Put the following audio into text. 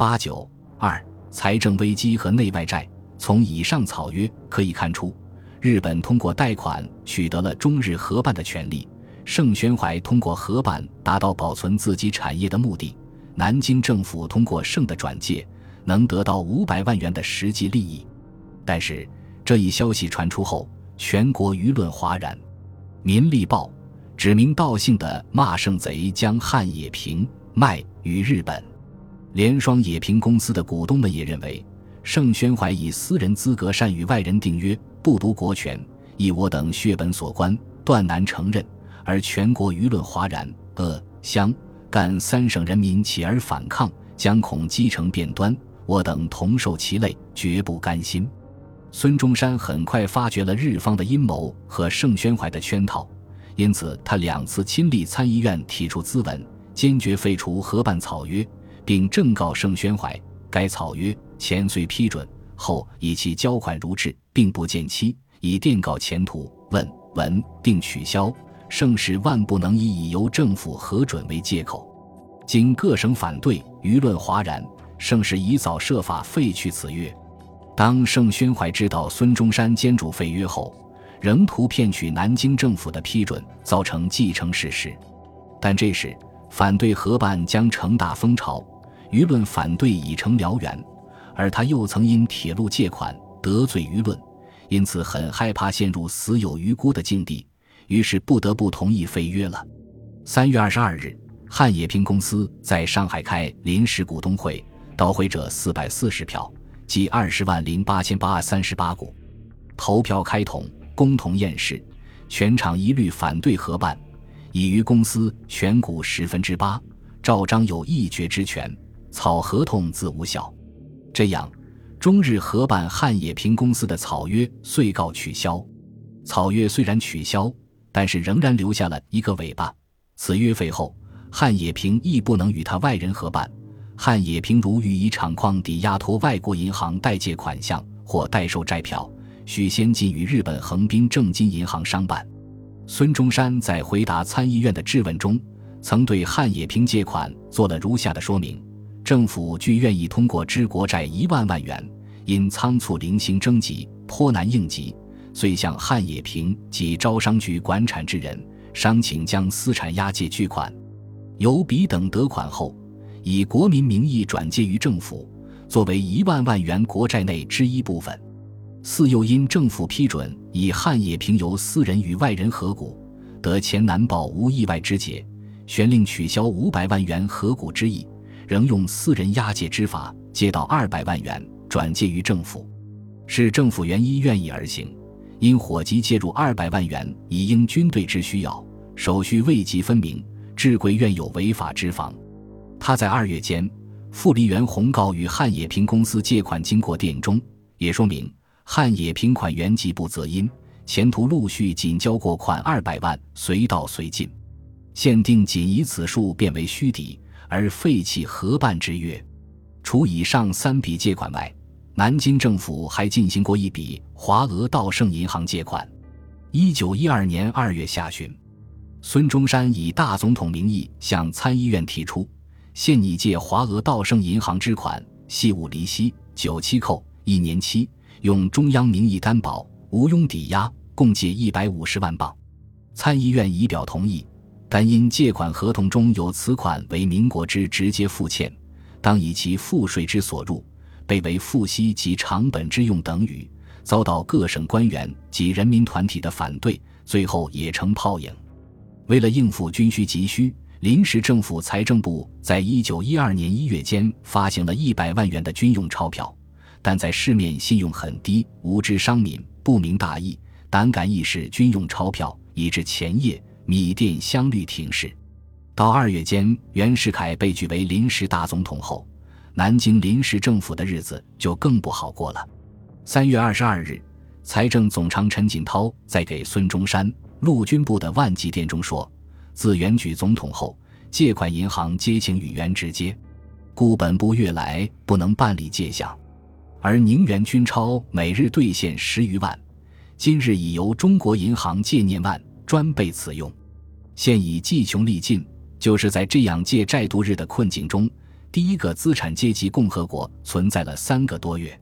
八九二财政危机和内外债。从以上草约可以看出，日本通过贷款取得了中日合办的权利，盛宣怀通过合办达到保存自己产业的目的，南京政府通过盛的转借能得到五百万元的实际利益。但是这一消息传出后，全国舆论哗然，《民力报》指名道姓的骂盛贼将汉冶萍卖与日本，联双冶平公司的股东们也认为。盛宣怀以私人资格擅与外人订约，不读国权，以我等血本所关，断难承认。而全国舆论哗然，鄂、湘、赣三省人民起而反抗，将恐积成变端，我等同受其累，绝不甘心。孙中山很快发觉了日方的阴谋和盛宣怀的圈套，因此他两次亲历参议院提出咨文，坚决废除合办草约，并正告盛宣怀，该草约。前虽批准，后以其交款如质，并不见期，以电告前途。问文定取消，盛世万不能以以由政府核准为借口。经各省反对，舆论哗然，盛世宜早设法废去此约。当盛宣怀知道孙中山坚主废约后，仍图骗取南京政府的批准，造成既成事实。但这时反对合办将成大风潮，舆论反对已成燎原。而他又曾因铁路借款得罪舆论，因此很害怕陷入死有余辜的境地，于是不得不同意废约了。三月二十二日，汉冶平公司在上海开临时股东会，到会者四百四十票，即二十万零八千八百三十八股。投票开统，公同验视，全场一律反对合办，已于公司全股十分之八，赵章有一决之权，草合同自无效。这样，中日合办汉冶平公司的草约遂告取消。草约虽然取消，但是仍然留下了一个尾巴。此约废后，汉冶平亦不能与他外人合办。汉冶平如欲以厂矿抵押托外国银行代借款项或代收债票，需先进与日本横滨正金银行商办。孙中山在回答参议院的质问中，曾对汉冶平借款做了如下的说明。政府据愿意通过支国债一万万元，因仓促零星征集，颇难应急，遂向汉冶平及招商局管产之人商请将私产押借巨款，由彼等得款后，以国民名义转借于政府，作为一万万元国债内之一部分。四又因政府批准以汉冶平由私人与外人合股，得钱难保无意外之解，旋令取消五百万元合股之意。仍用私人押借之法借到二百万元，转借于政府，是政府原因愿意而行。因伙计借入二百万元以应军队之需要，手续未及分明，智贵愿有违法之防。他在二月间，傅立元宏告与汉冶平公司借款经过电中，也说明汉冶平款原籍不择因，前途陆续仅交过款二百万，随到随进，限定仅以此数变为虚底。而废弃合办之约，除以上三笔借款外，南京政府还进行过一笔华俄道盛银行借款。一九一二年二月下旬，孙中山以大总统名义向参议院提出，现拟借华俄道盛银行之款，系无厘息，九期扣，一年期，用中央名义担保，无庸抵押，共借一百五十万镑。参议院已表同意。但因借款合同中有此款为民国之直接付欠，当以其赋税之所入，被为付息及偿本之用等语，遭到各省官员及人民团体的反对，最后也成泡影。为了应付军需急需，临时政府财政部在一九一二年一月间发行了一百万元的军用钞票，但在市面信用很低，无知商民不明大义，胆敢意使军用钞票，以致前夜。米店相率停市，到二月间，袁世凯被举为临时大总统后，南京临时政府的日子就更不好过了。三月二十二日，财政总长陈锦涛在给孙中山陆军部的万记电中说：“自袁举总统后，借款银行皆请与袁直接，故本部月来不能办理借项，而宁元军钞每日兑现十余万，今日已由中国银行借念万，专备此用。”现已计穷力尽，就是在这样借债度日的困境中，第一个资产阶级共和国存在了三个多月。